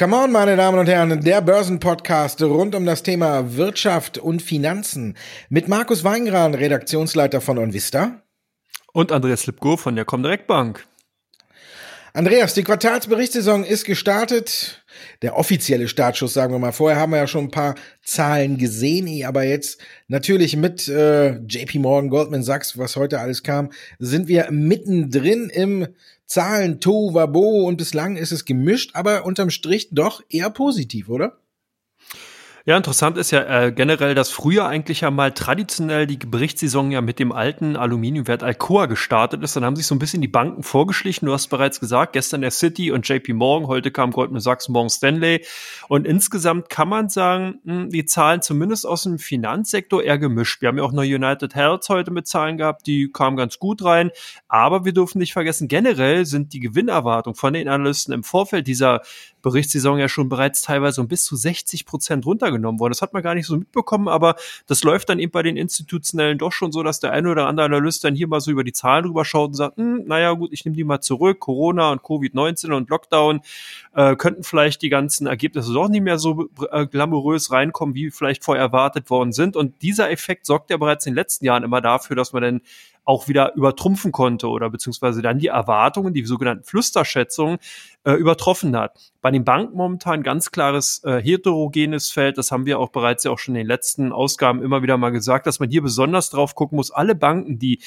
Come on, meine Damen und Herren, der Börsenpodcast rund um das Thema Wirtschaft und Finanzen mit Markus Weingran, Redaktionsleiter von OnVista. Und Andreas Lipko von der Comdirect Bank. Andreas, die Quartalsberichtssaison ist gestartet. Der offizielle Startschuss, sagen wir mal. Vorher haben wir ja schon ein paar Zahlen gesehen, aber jetzt natürlich mit äh, JP Morgan, Goldman Sachs, was heute alles kam, sind wir mittendrin im Zahlen Tovabo und bislang ist es gemischt, aber unterm Strich doch eher positiv, oder? Ja, interessant ist ja äh, generell, dass früher eigentlich ja mal traditionell die Berichtssaison ja mit dem alten Aluminiumwert Alcoa gestartet ist. Dann haben sich so ein bisschen die Banken vorgeschlichen. Du hast bereits gesagt, gestern der City und JP Morgan, heute kam Goldman Sachs, morgen Stanley. Und insgesamt kann man sagen, mh, hm, die Zahlen zumindest aus dem Finanzsektor eher gemischt. Wir haben ja auch noch United Health heute mit Zahlen gehabt, die kamen ganz gut rein. Aber wir dürfen nicht vergessen, generell sind die Gewinnerwartungen von den Analysten im Vorfeld dieser Berichtssaison ja schon bereits teilweise um bis zu 60 Prozent runtergenommen worden. Das hat man gar nicht so mitbekommen, aber das läuft dann eben bei den Institutionellen doch schon so, dass der eine oder andere Analyst dann hier mal so über die Zahlen drüber schaut und sagt, hm, naja gut, ich nehme die mal zurück. Corona und Covid-19 und Lockdown äh, könnten vielleicht die ganzen Ergebnisse doch nicht mehr so äh, glamourös reinkommen, wie vielleicht vorher erwartet worden sind. Und dieser Effekt sorgt ja bereits in den letzten Jahren immer dafür, dass man dann auch wieder übertrumpfen konnte oder beziehungsweise dann die Erwartungen, die sogenannten Flüsterschätzungen, äh, übertroffen hat. Bei den Banken momentan ganz klares äh, heterogenes Feld. Das haben wir auch bereits ja auch schon in den letzten Ausgaben immer wieder mal gesagt, dass man hier besonders drauf gucken muss. Alle Banken, die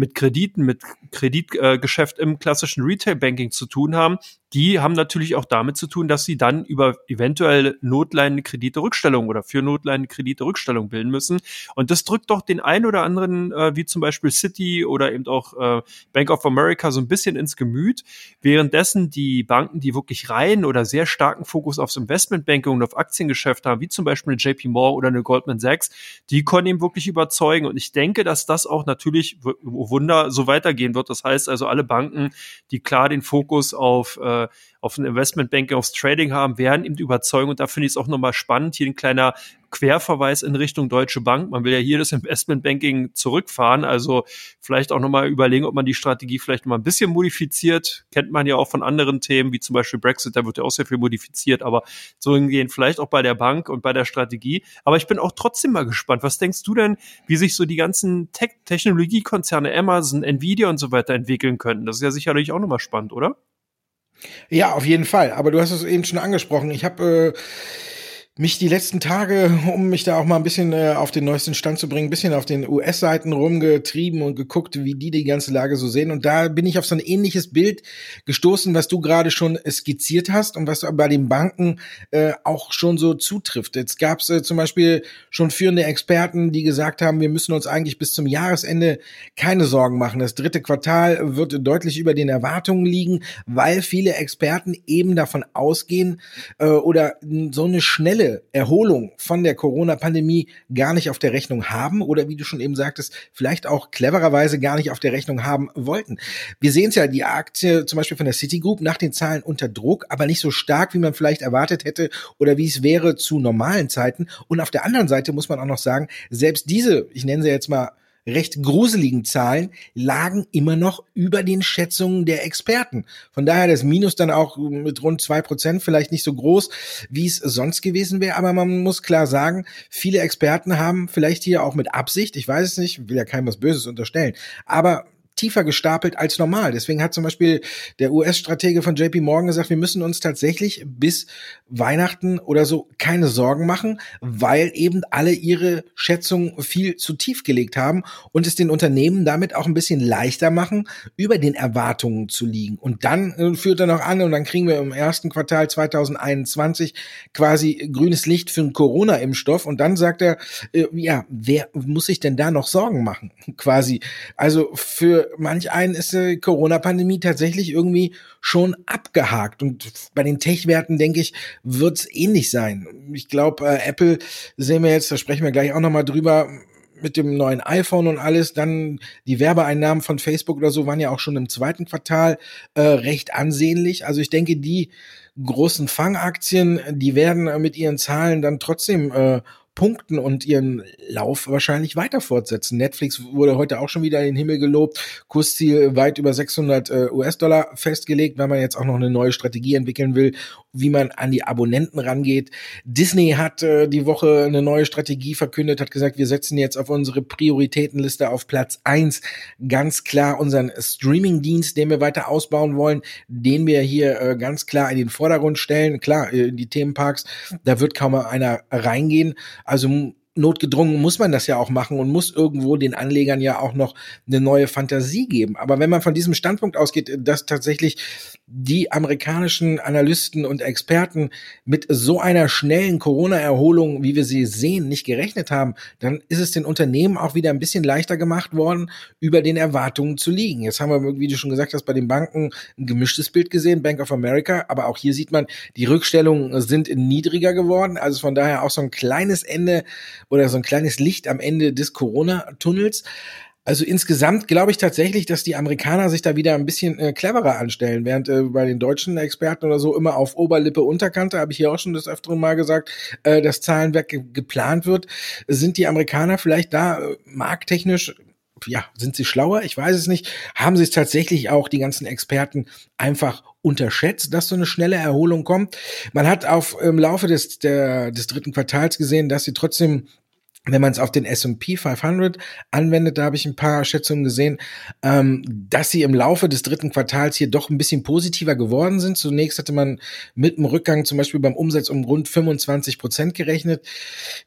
mit Krediten, mit Kreditgeschäft äh, im klassischen Retail-Banking zu tun haben, die haben natürlich auch damit zu tun, dass sie dann über eventuell notleidende Kredite Rückstellung oder für notleidende Kredite Rückstellung bilden müssen. Und das drückt doch den ein oder anderen, äh, wie zum Beispiel City oder eben auch äh, Bank of America so ein bisschen ins Gemüt, währenddessen die Banken, die wirklich rein oder sehr starken Fokus aufs Investmentbanking und auf Aktiengeschäft haben, wie zum Beispiel eine JP Morgan oder eine Goldman Sachs, die können eben wirklich überzeugen. Und ich denke, dass das auch natürlich, Wunder, so weitergehen wird. Das heißt also, alle Banken, die klar den Fokus auf äh, auf ein Investmentbanking, aufs Trading haben, werden eben überzeugen. Und da finde ich es auch nochmal spannend. Hier ein kleiner Querverweis in Richtung Deutsche Bank. Man will ja hier das Investmentbanking zurückfahren. Also vielleicht auch nochmal überlegen, ob man die Strategie vielleicht nochmal ein bisschen modifiziert. Kennt man ja auch von anderen Themen, wie zum Beispiel Brexit, da wird ja auch sehr viel modifiziert. Aber so hingehen vielleicht auch bei der Bank und bei der Strategie. Aber ich bin auch trotzdem mal gespannt. Was denkst du denn, wie sich so die ganzen Tech Technologiekonzerne, Amazon, Nvidia und so weiter entwickeln könnten? Das ist ja sicherlich auch nochmal spannend, oder? Ja, auf jeden Fall. Aber du hast es eben schon angesprochen. Ich habe äh, mich die letzten Tage, um mich da auch mal ein bisschen äh, auf den neuesten Stand zu bringen, ein bisschen auf den US-Seiten rumgetrieben und geguckt, wie die die ganze Lage so sehen. Und da bin ich auf so ein ähnliches Bild gestoßen, was du gerade schon skizziert hast und was bei den Banken äh, auch schon so zutrifft. Jetzt gab es äh, zum Beispiel schon führende Experten, die gesagt haben, wir müssen uns eigentlich bis zum Jahresende keine Sorgen machen. Das dritte Quartal wird deutlich über den Erwartungen liegen, weil viele Experten eben davon ausgehen äh, oder so eine schnelle Erholung von der Corona-Pandemie gar nicht auf der Rechnung haben oder wie du schon eben sagtest, vielleicht auch clevererweise gar nicht auf der Rechnung haben wollten. Wir sehen es ja, die Aktie zum Beispiel von der Citigroup nach den Zahlen unter Druck, aber nicht so stark, wie man vielleicht erwartet hätte oder wie es wäre zu normalen Zeiten. Und auf der anderen Seite muss man auch noch sagen, selbst diese, ich nenne sie jetzt mal recht gruseligen Zahlen lagen immer noch über den Schätzungen der Experten. Von daher das Minus dann auch mit rund zwei Prozent vielleicht nicht so groß, wie es sonst gewesen wäre. Aber man muss klar sagen, viele Experten haben vielleicht hier auch mit Absicht, ich weiß es nicht, will ja keinem was Böses unterstellen, aber tiefer gestapelt als normal. Deswegen hat zum Beispiel der US-Stratege von JP Morgan gesagt, wir müssen uns tatsächlich bis Weihnachten oder so keine Sorgen machen, weil eben alle ihre Schätzungen viel zu tief gelegt haben und es den Unternehmen damit auch ein bisschen leichter machen, über den Erwartungen zu liegen. Und dann äh, führt er noch an und dann kriegen wir im ersten Quartal 2021 quasi grünes Licht für einen Corona-Impfstoff und dann sagt er, äh, ja, wer muss sich denn da noch Sorgen machen? Quasi. Also für manch einen ist die Corona-Pandemie tatsächlich irgendwie schon abgehakt. Und bei den Tech-Werten, denke ich, wird es ähnlich sein. Ich glaube, äh, Apple sehen wir jetzt, da sprechen wir gleich auch nochmal drüber, mit dem neuen iPhone und alles, dann die Werbeeinnahmen von Facebook oder so waren ja auch schon im zweiten Quartal äh, recht ansehnlich. Also ich denke, die großen Fangaktien, die werden mit ihren Zahlen dann trotzdem äh, punkten und ihren Lauf wahrscheinlich weiter fortsetzen. Netflix wurde heute auch schon wieder in den Himmel gelobt, Kursziel weit über 600 äh, US-Dollar festgelegt, wenn man jetzt auch noch eine neue Strategie entwickeln will, wie man an die Abonnenten rangeht. Disney hat äh, die Woche eine neue Strategie verkündet, hat gesagt, wir setzen jetzt auf unsere Prioritätenliste auf Platz eins ganz klar unseren Streaming-Dienst, den wir weiter ausbauen wollen, den wir hier äh, ganz klar in den Vordergrund stellen. Klar, äh, die Themenparks, da wird kaum einer reingehen. Also notgedrungen muss man das ja auch machen und muss irgendwo den Anlegern ja auch noch eine neue Fantasie geben. Aber wenn man von diesem Standpunkt ausgeht, dass tatsächlich die amerikanischen Analysten und Experten mit so einer schnellen Corona-Erholung, wie wir sie sehen, nicht gerechnet haben, dann ist es den Unternehmen auch wieder ein bisschen leichter gemacht worden, über den Erwartungen zu liegen. Jetzt haben wir, wie du schon gesagt hast, bei den Banken ein gemischtes Bild gesehen, Bank of America, aber auch hier sieht man, die Rückstellungen sind niedriger geworden, also von daher auch so ein kleines Ende oder so ein kleines Licht am Ende des Corona-Tunnels. Also insgesamt glaube ich tatsächlich, dass die Amerikaner sich da wieder ein bisschen äh, cleverer anstellen, während äh, bei den deutschen Experten oder so immer auf Oberlippe, Unterkante, habe ich hier auch schon das öfteren Mal gesagt, äh, das Zahlenwerk ge geplant wird, sind die Amerikaner vielleicht da äh, markttechnisch ja, sind sie schlauer? Ich weiß es nicht. Haben sie es tatsächlich auch, die ganzen Experten, einfach unterschätzt, dass so eine schnelle Erholung kommt? Man hat auf im Laufe des, der, des dritten Quartals gesehen, dass sie trotzdem wenn man es auf den S&P 500 anwendet, da habe ich ein paar Schätzungen gesehen, ähm, dass sie im Laufe des dritten Quartals hier doch ein bisschen positiver geworden sind. Zunächst hatte man mit dem Rückgang zum Beispiel beim Umsatz um rund 25 Prozent gerechnet.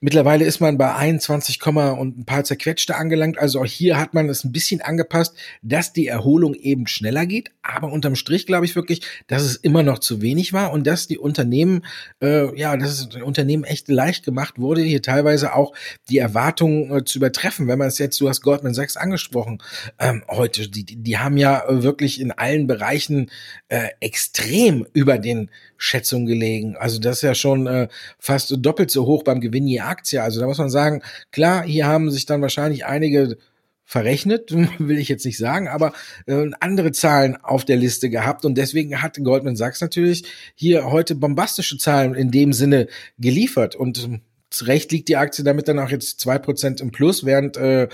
Mittlerweile ist man bei 21, und ein paar zerquetschte angelangt. Also auch hier hat man es ein bisschen angepasst, dass die Erholung eben schneller geht. Aber unterm Strich glaube ich wirklich, dass es immer noch zu wenig war und dass die Unternehmen, äh, ja, dass es Unternehmen echt leicht gemacht wurde, hier teilweise auch die Erwartungen äh, zu übertreffen. Wenn man es jetzt, du hast Goldman Sachs angesprochen, ähm, heute, die, die haben ja wirklich in allen Bereichen äh, extrem über den Schätzungen gelegen. Also das ist ja schon äh, fast doppelt so hoch beim Gewinn je Aktie. Also da muss man sagen, klar, hier haben sich dann wahrscheinlich einige verrechnet, will ich jetzt nicht sagen, aber äh, andere Zahlen auf der Liste gehabt und deswegen hat Goldman Sachs natürlich hier heute bombastische Zahlen in dem Sinne geliefert und zu Recht liegt die Aktie damit dann auch jetzt zwei Prozent im Plus, während äh,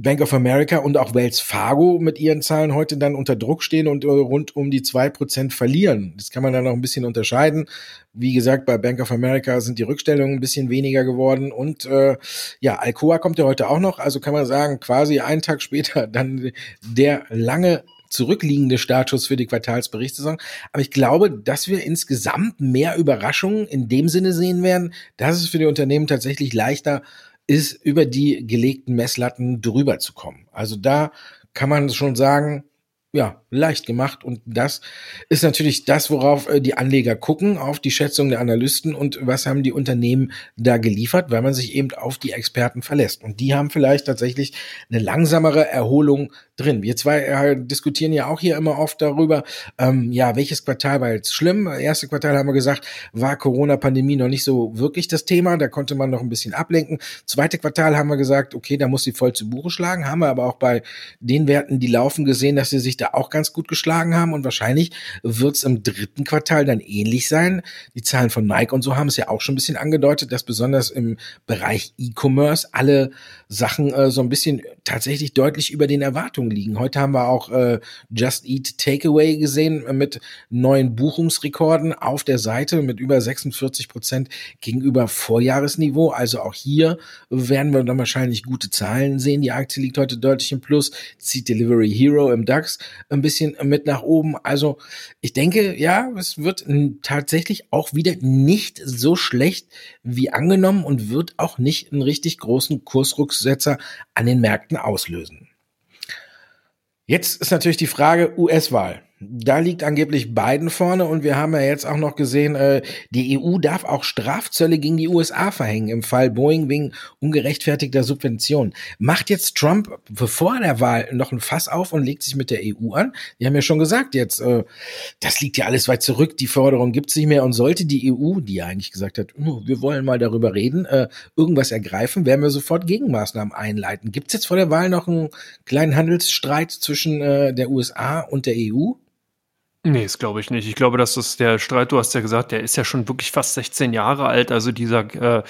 Bank of America und auch Wells Fargo mit ihren Zahlen heute dann unter Druck stehen und äh, rund um die zwei Prozent verlieren. Das kann man dann noch ein bisschen unterscheiden. Wie gesagt, bei Bank of America sind die Rückstellungen ein bisschen weniger geworden und äh, ja, Alcoa kommt ja heute auch noch, also kann man sagen, quasi einen Tag später dann der lange zurückliegende Status für die Quartalsberichtssaison. Aber ich glaube, dass wir insgesamt mehr Überraschungen in dem Sinne sehen werden, dass es für die Unternehmen tatsächlich leichter ist, über die gelegten Messlatten drüber zu kommen. Also da kann man schon sagen, ja, leicht gemacht. Und das ist natürlich das, worauf äh, die Anleger gucken, auf die Schätzung der Analysten und was haben die Unternehmen da geliefert, weil man sich eben auf die Experten verlässt. Und die haben vielleicht tatsächlich eine langsamere Erholung drin. Wir zwei äh, diskutieren ja auch hier immer oft darüber, ähm, ja, welches Quartal war jetzt schlimm? Erste Quartal haben wir gesagt, war Corona-Pandemie noch nicht so wirklich das Thema, da konnte man noch ein bisschen ablenken. Zweite Quartal haben wir gesagt, okay, da muss sie voll zu Buche schlagen, haben wir aber auch bei den Werten, die laufen, gesehen, dass sie sich da auch ganz gut geschlagen haben und wahrscheinlich wird es im dritten Quartal dann ähnlich sein. Die Zahlen von Nike und so haben es ja auch schon ein bisschen angedeutet, dass besonders im Bereich E-Commerce alle Sachen äh, so ein bisschen tatsächlich deutlich über den Erwartungen liegen. Heute haben wir auch äh, Just Eat Takeaway gesehen mit neuen Buchungsrekorden auf der Seite mit über 46 Prozent gegenüber Vorjahresniveau. Also auch hier werden wir dann wahrscheinlich gute Zahlen sehen. Die Aktie liegt heute deutlich im Plus, zieht Delivery Hero im DAX ein bisschen mit nach oben. Also ich denke, ja, es wird tatsächlich auch wieder nicht so schlecht wie angenommen und wird auch nicht einen richtig großen Kursruck Kurssetzer an den Märkten auslösen. Jetzt ist natürlich die Frage US-Wahl. Da liegt angeblich Biden vorne und wir haben ja jetzt auch noch gesehen, äh, die EU darf auch Strafzölle gegen die USA verhängen im Fall Boeing wegen ungerechtfertigter Subventionen. Macht jetzt Trump vor der Wahl noch ein Fass auf und legt sich mit der EU an? Die haben ja schon gesagt jetzt, äh, das liegt ja alles weit zurück, die Forderung gibt es nicht mehr und sollte die EU, die ja eigentlich gesagt hat, oh, wir wollen mal darüber reden, äh, irgendwas ergreifen, werden wir sofort Gegenmaßnahmen einleiten. Gibt es jetzt vor der Wahl noch einen kleinen Handelsstreit zwischen äh, der USA und der EU? Nee, das glaube ich nicht. Ich glaube, dass das der Streit, du hast ja gesagt, der ist ja schon wirklich fast 16 Jahre alt. Also dieser, äh,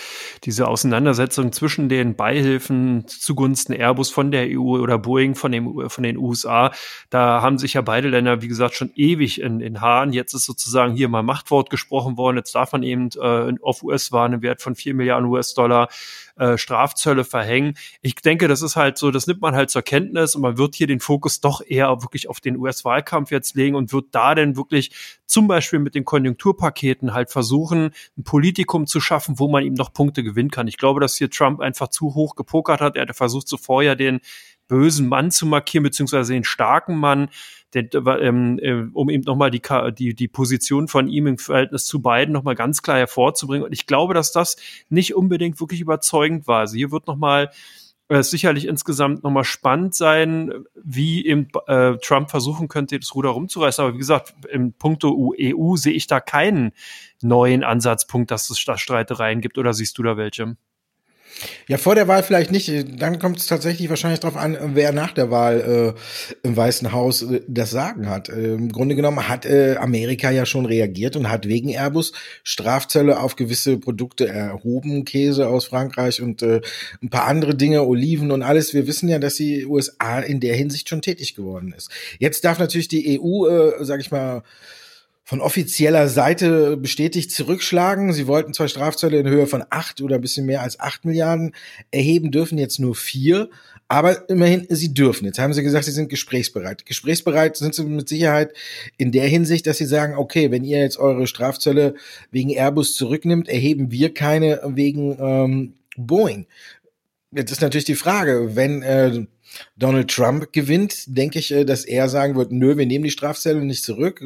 diese Auseinandersetzung zwischen den Beihilfen zugunsten Airbus von der EU oder Boeing von, dem, von den USA, da haben sich ja beide Länder, wie gesagt, schon ewig in, in Haaren. Jetzt ist sozusagen hier mal Machtwort gesprochen worden. Jetzt darf man eben äh, auf US-Waren im Wert von 4 Milliarden US-Dollar äh, Strafzölle verhängen. Ich denke, das ist halt so, das nimmt man halt zur Kenntnis und man wird hier den Fokus doch eher wirklich auf den US-Wahlkampf jetzt legen und wird da denn wirklich zum Beispiel mit den Konjunkturpaketen halt versuchen, ein Politikum zu schaffen, wo man ihm noch Punkte gewinnen kann. Ich glaube, dass hier Trump einfach zu hoch gepokert hat. Er hat versucht, zuvor ja den bösen Mann zu markieren, beziehungsweise den starken Mann, den, ähm, äh, um eben nochmal die, die, die Position von ihm im Verhältnis zu beiden nochmal ganz klar hervorzubringen. Und ich glaube, dass das nicht unbedingt wirklich überzeugend war. Also hier wird nochmal äh, sicherlich insgesamt nochmal spannend sein, wie eben äh, Trump versuchen könnte, das Ruder rumzureißen. Aber wie gesagt, im Punkto EU sehe ich da keinen neuen Ansatzpunkt, dass es da Streitereien gibt. Oder siehst du da welche? Ja, vor der Wahl vielleicht nicht. Dann kommt es tatsächlich wahrscheinlich darauf an, wer nach der Wahl äh, im Weißen Haus äh, das Sagen hat. Äh, Im Grunde genommen hat äh, Amerika ja schon reagiert und hat wegen Airbus Strafzölle auf gewisse Produkte erhoben, Käse aus Frankreich und äh, ein paar andere Dinge, Oliven und alles. Wir wissen ja, dass die USA in der Hinsicht schon tätig geworden ist. Jetzt darf natürlich die EU, äh, sag ich mal, von offizieller Seite bestätigt zurückschlagen. Sie wollten zwei Strafzölle in Höhe von acht oder ein bisschen mehr als acht Milliarden erheben, dürfen jetzt nur vier. Aber immerhin, sie dürfen. Jetzt haben sie gesagt, sie sind gesprächsbereit. Gesprächsbereit sind sie mit Sicherheit in der Hinsicht, dass sie sagen, okay, wenn ihr jetzt eure Strafzölle wegen Airbus zurücknimmt, erheben wir keine wegen ähm, Boeing. Jetzt ist natürlich die Frage, wenn äh, Donald Trump gewinnt, denke ich, äh, dass er sagen wird, nö, wir nehmen die Strafzelle nicht zurück.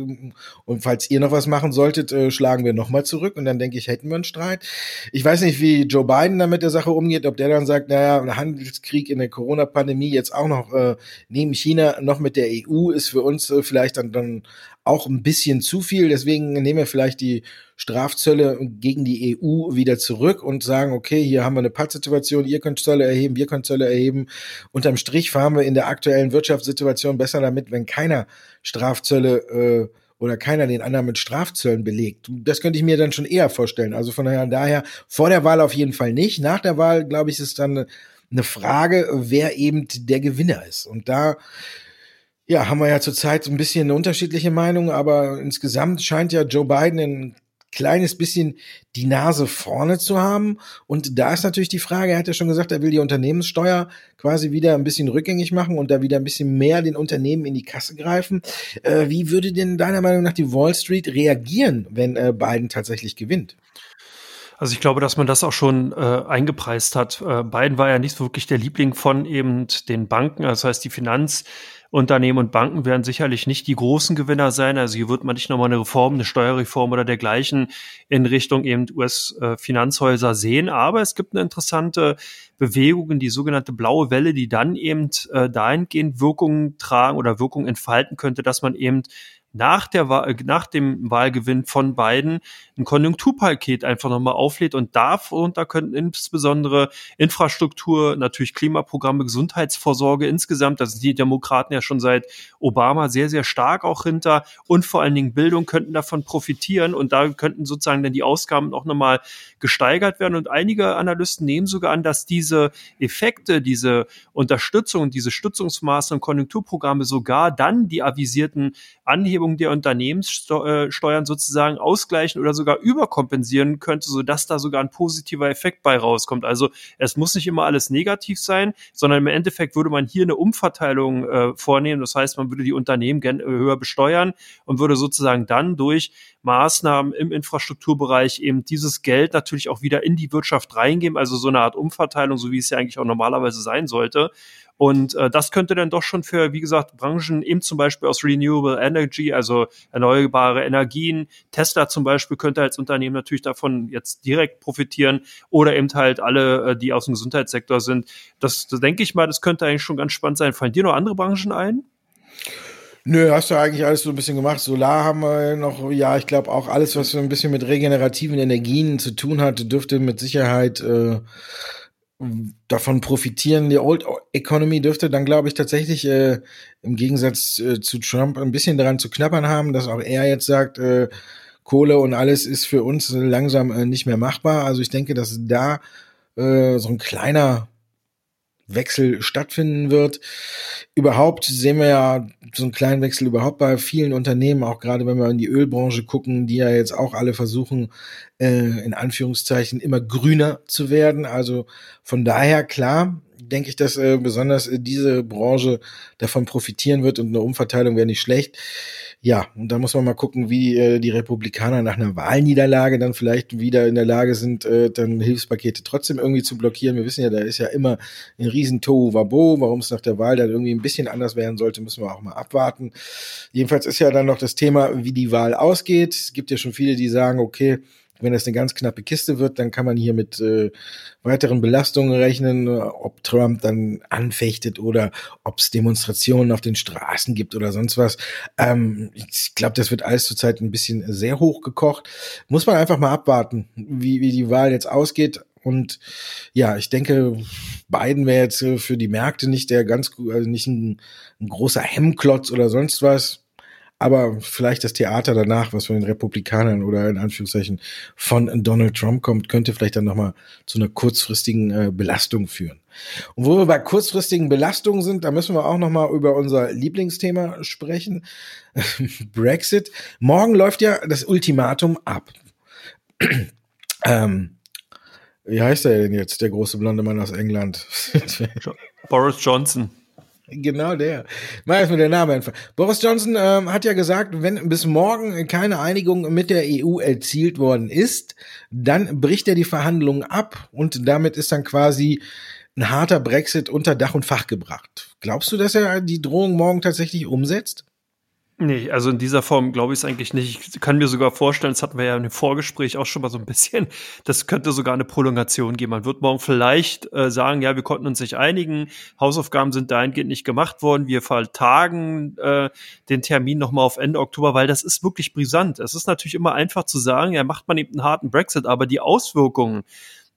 Und falls ihr noch was machen solltet, äh, schlagen wir nochmal zurück. Und dann denke ich, hätten wir einen Streit. Ich weiß nicht, wie Joe Biden da mit der Sache umgeht, ob der dann sagt, naja, ein Handelskrieg in der Corona-Pandemie jetzt auch noch äh, neben China noch mit der EU ist für uns äh, vielleicht dann, dann auch ein bisschen zu viel. Deswegen nehmen wir vielleicht die Strafzölle gegen die EU wieder zurück und sagen, okay, hier haben wir eine Pattsituation, ihr könnt Zölle erheben, wir können Zölle erheben. Unterm Strich fahren wir in der aktuellen Wirtschaftssituation besser damit, wenn keiner Strafzölle äh, oder keiner den anderen mit Strafzöllen belegt. Das könnte ich mir dann schon eher vorstellen. Also von daher, daher vor der Wahl auf jeden Fall nicht. Nach der Wahl, glaube ich, ist dann eine Frage, wer eben der Gewinner ist. Und da ja, haben wir ja zurzeit ein bisschen eine unterschiedliche Meinung, aber insgesamt scheint ja Joe Biden ein kleines bisschen die Nase vorne zu haben. Und da ist natürlich die Frage, er hat ja schon gesagt, er will die Unternehmenssteuer quasi wieder ein bisschen rückgängig machen und da wieder ein bisschen mehr den Unternehmen in die Kasse greifen. Äh, wie würde denn deiner Meinung nach die Wall Street reagieren, wenn äh, Biden tatsächlich gewinnt? Also ich glaube, dass man das auch schon äh, eingepreist hat. Äh, Biden war ja nicht wirklich der Liebling von eben den Banken, also das heißt die Finanz Unternehmen und Banken werden sicherlich nicht die großen Gewinner sein. Also hier wird man nicht nochmal eine Reform, eine Steuerreform oder dergleichen in Richtung eben US-Finanzhäuser sehen. Aber es gibt eine interessante Bewegung, die sogenannte blaue Welle, die dann eben äh, dahingehend Wirkungen tragen oder Wirkungen entfalten könnte, dass man eben nach, der Wahl, nach dem Wahlgewinn von Biden ein Konjunkturpaket einfach nochmal auflädt und darunter könnten insbesondere Infrastruktur, natürlich Klimaprogramme, Gesundheitsvorsorge insgesamt, das sind die Demokraten ja schon seit Obama sehr, sehr stark auch hinter und vor allen Dingen Bildung könnten davon profitieren und da könnten sozusagen dann die Ausgaben auch nochmal gesteigert werden und einige Analysten nehmen sogar an, dass diese Effekte, diese Unterstützung, diese Stützungsmaßnahmen, Konjunkturprogramme sogar dann die avisierten Anhebungen der Unternehmenssteuern sozusagen ausgleichen oder sogar überkompensieren könnte, sodass da sogar ein positiver Effekt bei rauskommt. Also es muss nicht immer alles negativ sein, sondern im Endeffekt würde man hier eine Umverteilung äh, vornehmen. Das heißt, man würde die Unternehmen höher besteuern und würde sozusagen dann durch Maßnahmen im Infrastrukturbereich eben dieses Geld natürlich auch wieder in die Wirtschaft reingeben, also so eine Art Umverteilung, so wie es ja eigentlich auch normalerweise sein sollte. Und äh, das könnte dann doch schon für, wie gesagt, Branchen eben zum Beispiel aus Renewable Energy, also erneuerbare Energien, Tesla zum Beispiel könnte als Unternehmen natürlich davon jetzt direkt profitieren oder eben halt alle, äh, die aus dem Gesundheitssektor sind. Das, das denke ich mal, das könnte eigentlich schon ganz spannend sein. Fallen dir noch andere Branchen ein? Nö, hast du eigentlich alles so ein bisschen gemacht. Solar haben wir noch, ja, ich glaube auch alles, was so ein bisschen mit regenerativen Energien zu tun hat, dürfte mit Sicherheit äh, davon profitieren. Die Old Economy dürfte dann, glaube ich, tatsächlich äh, im Gegensatz äh, zu Trump ein bisschen daran zu knappern haben, dass auch er jetzt sagt, äh, Kohle und alles ist für uns langsam äh, nicht mehr machbar. Also ich denke, dass da äh, so ein kleiner Wechsel stattfinden wird. Überhaupt sehen wir ja so einen kleinen Wechsel überhaupt bei vielen Unternehmen, auch gerade wenn wir in die Ölbranche gucken, die ja jetzt auch alle versuchen, äh, in Anführungszeichen immer grüner zu werden. Also von daher klar, denke ich, dass äh, besonders äh, diese Branche davon profitieren wird und eine Umverteilung wäre nicht schlecht. Ja, und da muss man mal gucken, wie äh, die Republikaner nach einer Wahlniederlage dann vielleicht wieder in der Lage sind, äh, dann Hilfspakete trotzdem irgendwie zu blockieren. Wir wissen ja, da ist ja immer ein riesen Tohu-Wabo. Warum es nach der Wahl dann irgendwie ein bisschen anders werden sollte, müssen wir auch mal abwarten. Jedenfalls ist ja dann noch das Thema, wie die Wahl ausgeht. Es gibt ja schon viele, die sagen, okay, wenn das eine ganz knappe Kiste wird, dann kann man hier mit äh, weiteren Belastungen rechnen, ob Trump dann anfechtet oder ob es Demonstrationen auf den Straßen gibt oder sonst was. Ähm, ich glaube, das wird alles zurzeit ein bisschen sehr hoch gekocht. Muss man einfach mal abwarten, wie, wie die Wahl jetzt ausgeht. Und ja, ich denke, Biden wäre jetzt äh, für die Märkte nicht der ganz, also nicht ein, ein großer Hemmklotz oder sonst was aber vielleicht das Theater danach, was von den Republikanern oder in Anführungszeichen von Donald Trump kommt, könnte vielleicht dann nochmal zu einer kurzfristigen äh, Belastung führen. Und wo wir bei kurzfristigen Belastungen sind, da müssen wir auch nochmal über unser Lieblingsthema sprechen. Brexit. Morgen läuft ja das Ultimatum ab. ähm, wie heißt er denn jetzt, der große blonde Mann aus England? Boris Johnson. Genau der. Mal ist mir der Name einfach. Boris Johnson ähm, hat ja gesagt, wenn bis morgen keine Einigung mit der EU erzielt worden ist, dann bricht er die Verhandlungen ab und damit ist dann quasi ein harter Brexit unter Dach und Fach gebracht. Glaubst du, dass er die Drohung morgen tatsächlich umsetzt? Nee, also in dieser Form glaube ich es eigentlich nicht. Ich kann mir sogar vorstellen, das hatten wir ja im Vorgespräch auch schon mal so ein bisschen, das könnte sogar eine Prolongation geben. Man wird morgen vielleicht äh, sagen, ja, wir konnten uns nicht einigen, Hausaufgaben sind dahingehend nicht gemacht worden, wir vertagen äh, den Termin nochmal auf Ende Oktober, weil das ist wirklich brisant. Es ist natürlich immer einfach zu sagen, ja, macht man eben einen harten Brexit, aber die Auswirkungen,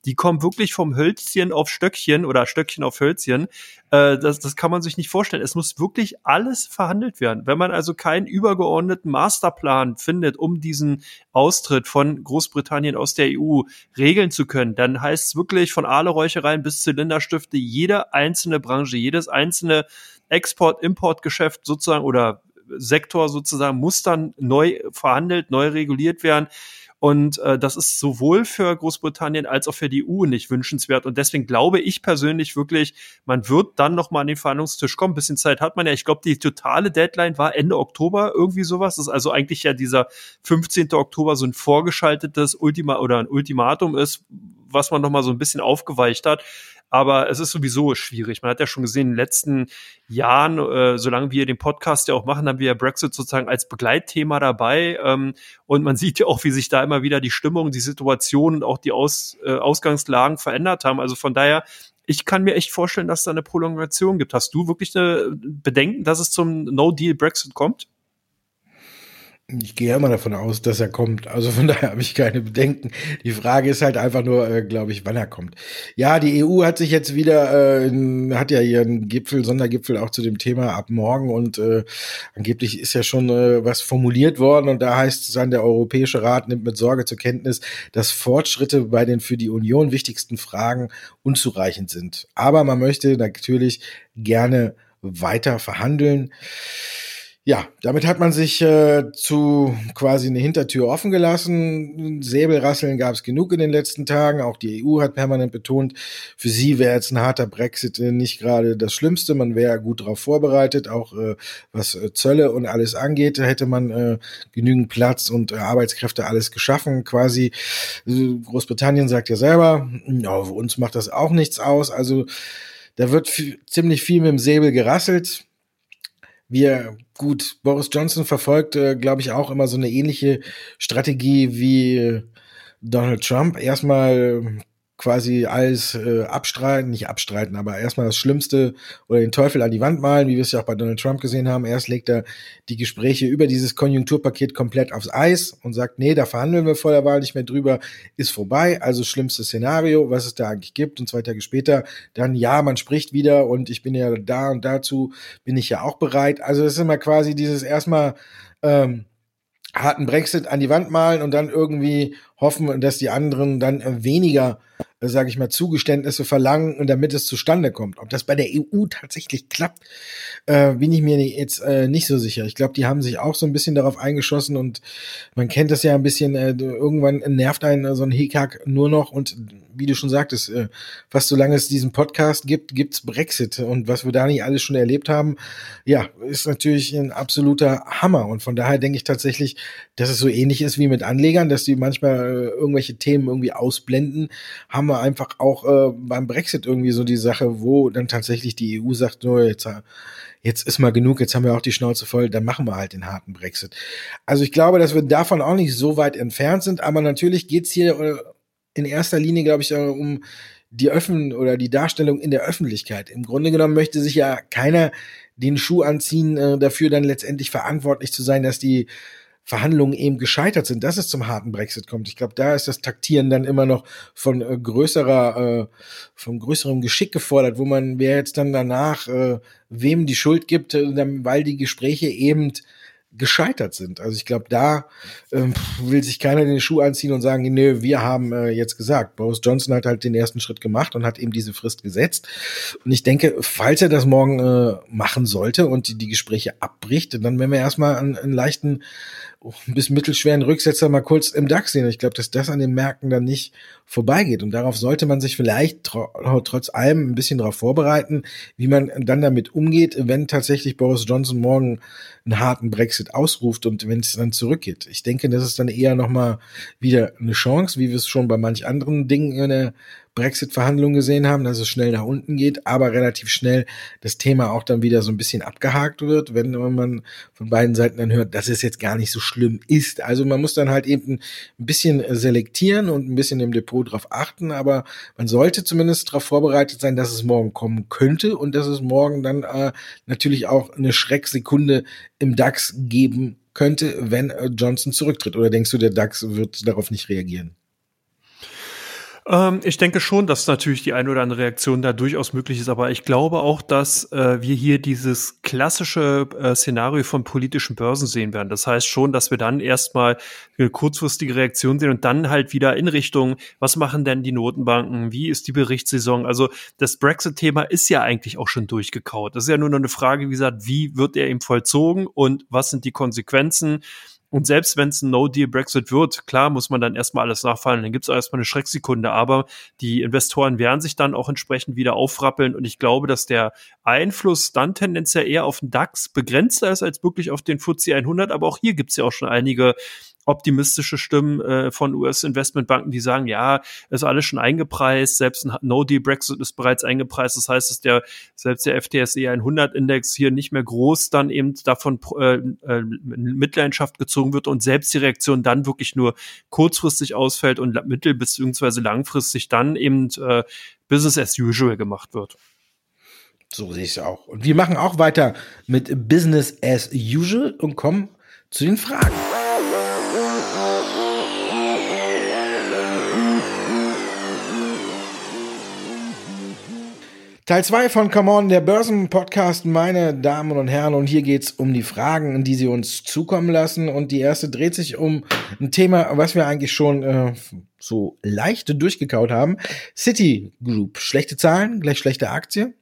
die kommen wirklich vom Hölzchen auf Stöckchen oder Stöckchen auf Hölzchen. Äh, das, das kann man sich nicht vorstellen. Es muss wirklich alles verhandelt werden. Wenn man also keinen übergeordneten Masterplan findet, um diesen Austritt von Großbritannien aus der EU regeln zu können, dann heißt es wirklich von Aaleräuchereien bis Zylinderstifte, jede einzelne Branche, jedes einzelne Export-Import-Geschäft sozusagen oder Sektor sozusagen muss dann neu verhandelt, neu reguliert werden. Und äh, das ist sowohl für Großbritannien als auch für die EU nicht wünschenswert. Und deswegen glaube ich persönlich wirklich, man wird dann noch mal an den Verhandlungstisch kommen. Ein bisschen Zeit hat man ja. Ich glaube, die totale Deadline war Ende Oktober, irgendwie sowas. Das ist also eigentlich ja dieser 15. Oktober so ein vorgeschaltetes Ultima oder ein Ultimatum ist, was man noch mal so ein bisschen aufgeweicht hat. Aber es ist sowieso schwierig. Man hat ja schon gesehen, in den letzten Jahren, äh, solange wir den Podcast ja auch machen, haben wir ja Brexit sozusagen als Begleitthema dabei. Ähm, und man sieht ja auch, wie sich da immer wieder die Stimmung, die Situation und auch die Aus, äh, Ausgangslagen verändert haben. Also von daher, ich kann mir echt vorstellen, dass da eine Prolongation gibt. Hast du wirklich eine Bedenken, dass es zum No-Deal-Brexit kommt? Ich gehe immer davon aus, dass er kommt. Also von daher habe ich keine Bedenken. Die Frage ist halt einfach nur, äh, glaube ich, wann er kommt. Ja, die EU hat sich jetzt wieder, äh, hat ja ihren Gipfel, Sondergipfel auch zu dem Thema ab morgen und äh, angeblich ist ja schon äh, was formuliert worden und da heißt es dann, der Europäische Rat nimmt mit Sorge zur Kenntnis, dass Fortschritte bei den für die Union wichtigsten Fragen unzureichend sind. Aber man möchte natürlich gerne weiter verhandeln. Ja, damit hat man sich äh, zu quasi eine Hintertür offen gelassen. Säbelrasseln gab es genug in den letzten Tagen. Auch die EU hat permanent betont, für sie wäre jetzt ein harter Brexit äh, nicht gerade das Schlimmste. Man wäre gut darauf vorbereitet, auch äh, was äh, Zölle und alles angeht, hätte man äh, genügend Platz und äh, Arbeitskräfte alles geschaffen. Quasi äh, Großbritannien sagt ja selber, ja, uns macht das auch nichts aus. Also da wird ziemlich viel mit dem Säbel gerasselt wir, gut, Boris Johnson verfolgt, äh, glaube ich, auch immer so eine ähnliche Strategie wie Donald Trump. Erstmal quasi alles äh, abstreiten, nicht abstreiten, aber erstmal das Schlimmste oder den Teufel an die Wand malen, wie wir es ja auch bei Donald Trump gesehen haben. Erst legt er die Gespräche über dieses Konjunkturpaket komplett aufs Eis und sagt, nee, da verhandeln wir vor der Wahl nicht mehr drüber, ist vorbei. Also schlimmstes Szenario, was es da eigentlich gibt. Und zwei Tage später dann, ja, man spricht wieder und ich bin ja da und dazu bin ich ja auch bereit. Also es ist immer quasi dieses erstmal ähm, harten Brexit an die Wand malen und dann irgendwie hoffen, dass die anderen dann weniger äh, sage ich mal, Zugeständnisse verlangen, damit es zustande kommt. Ob das bei der EU tatsächlich klappt, äh, bin ich mir jetzt äh, nicht so sicher. Ich glaube, die haben sich auch so ein bisschen darauf eingeschossen und man kennt das ja ein bisschen, äh, irgendwann nervt einen äh, so ein Hickhack nur noch und wie du schon sagtest, äh, fast solange es diesen Podcast gibt, gibt's Brexit und was wir da nicht alles schon erlebt haben, ja, ist natürlich ein absoluter Hammer und von daher denke ich tatsächlich, dass es so ähnlich ist wie mit Anlegern, dass die manchmal äh, irgendwelche Themen irgendwie ausblenden, haben wir einfach auch äh, beim Brexit irgendwie so die Sache, wo dann tatsächlich die EU sagt, nur jetzt, jetzt ist mal genug, jetzt haben wir auch die Schnauze voll, dann machen wir halt den harten Brexit. Also ich glaube, dass wir davon auch nicht so weit entfernt sind, aber natürlich geht's hier äh, in erster Linie, glaube ich, äh, um die Öffnen oder die Darstellung in der Öffentlichkeit. Im Grunde genommen möchte sich ja keiner den Schuh anziehen, äh, dafür dann letztendlich verantwortlich zu sein, dass die Verhandlungen eben gescheitert sind, dass es zum harten Brexit kommt. Ich glaube, da ist das Taktieren dann immer noch von äh, größerer, äh, von größerem Geschick gefordert, wo man, wer jetzt dann danach äh, wem die Schuld gibt, äh, weil die Gespräche eben gescheitert sind. Also ich glaube, da ähm, will sich keiner den Schuh anziehen und sagen, nee, wir haben äh, jetzt gesagt. Boris Johnson hat halt den ersten Schritt gemacht und hat eben diese Frist gesetzt. Und ich denke, falls er das morgen äh, machen sollte und die, die Gespräche abbricht, dann werden wir erstmal einen, einen leichten bis mittelschweren Rücksetzer mal kurz im DAX sehen. Ich glaube, dass das an den Märkten dann nicht vorbeigeht. Und darauf sollte man sich vielleicht tr trotz allem ein bisschen darauf vorbereiten, wie man dann damit umgeht, wenn tatsächlich Boris Johnson morgen einen harten Brexit ausruft und wenn es dann zurückgeht. Ich denke, das ist dann eher nochmal wieder eine Chance, wie wir es schon bei manch anderen Dingen in der Brexit-Verhandlungen gesehen haben, dass es schnell nach unten geht, aber relativ schnell das Thema auch dann wieder so ein bisschen abgehakt wird, wenn man von beiden Seiten dann hört, dass es jetzt gar nicht so schlimm ist. Also man muss dann halt eben ein bisschen selektieren und ein bisschen im Depot drauf achten, aber man sollte zumindest darauf vorbereitet sein, dass es morgen kommen könnte und dass es morgen dann äh, natürlich auch eine Schrecksekunde im DAX geben könnte, wenn äh, Johnson zurücktritt. Oder denkst du, der DAX wird darauf nicht reagieren? Ähm, ich denke schon, dass natürlich die eine oder andere Reaktion da durchaus möglich ist, aber ich glaube auch, dass äh, wir hier dieses klassische äh, Szenario von politischen Börsen sehen werden. Das heißt schon, dass wir dann erstmal eine kurzfristige Reaktion sehen und dann halt wieder in Richtung, was machen denn die Notenbanken, wie ist die Berichtssaison? Also das Brexit-Thema ist ja eigentlich auch schon durchgekaut. Das ist ja nur noch eine Frage, wie gesagt, wie wird er eben vollzogen und was sind die Konsequenzen? Und selbst wenn es ein No-Deal-Brexit wird, klar muss man dann erstmal alles nachfallen, dann gibt es erstmal eine Schrecksekunde, aber die Investoren werden sich dann auch entsprechend wieder aufrappeln. Und ich glaube, dass der Einfluss dann tendenziell eher auf den DAX begrenzter ist als wirklich auf den FTSE 100, aber auch hier gibt es ja auch schon einige optimistische Stimmen äh, von US-Investmentbanken, die sagen, ja, ist alles schon eingepreist, selbst ein No-Deal-Brexit ist bereits eingepreist. Das heißt, dass der selbst der FTSE 100-Index hier nicht mehr groß dann eben davon äh, äh, Mitleidenschaft gezogen wird und selbst die Reaktion dann wirklich nur kurzfristig ausfällt und mittel- beziehungsweise langfristig dann eben äh, Business as usual gemacht wird. So sehe ich es auch. Und wir machen auch weiter mit Business as usual und kommen zu den Fragen. Teil 2 von Come On, der Börsenpodcast, meine Damen und Herren. Und hier geht's um die Fragen, die Sie uns zukommen lassen. Und die erste dreht sich um ein Thema, was wir eigentlich schon äh, so leicht durchgekaut haben. City Group. Schlechte Zahlen, gleich schlechte Aktie.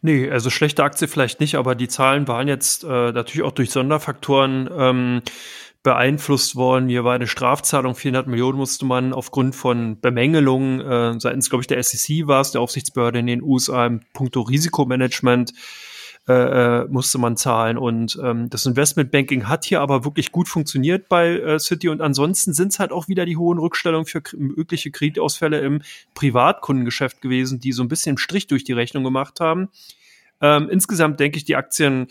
Nee, also schlechte Aktie vielleicht nicht, aber die Zahlen waren jetzt äh, natürlich auch durch Sonderfaktoren ähm, beeinflusst worden. Hier war eine Strafzahlung, 400 Millionen musste man aufgrund von Bemängelungen äh, seitens, glaube ich, der SEC war es, der Aufsichtsbehörde in den USA im puncto Risikomanagement äh, äh, musste man zahlen. Und ähm, das Investmentbanking hat hier aber wirklich gut funktioniert bei äh, City. Und ansonsten sind es halt auch wieder die hohen Rückstellungen für mögliche Kreditausfälle im Privatkundengeschäft gewesen, die so ein bisschen Strich durch die Rechnung gemacht haben. Ähm, insgesamt denke ich, die Aktien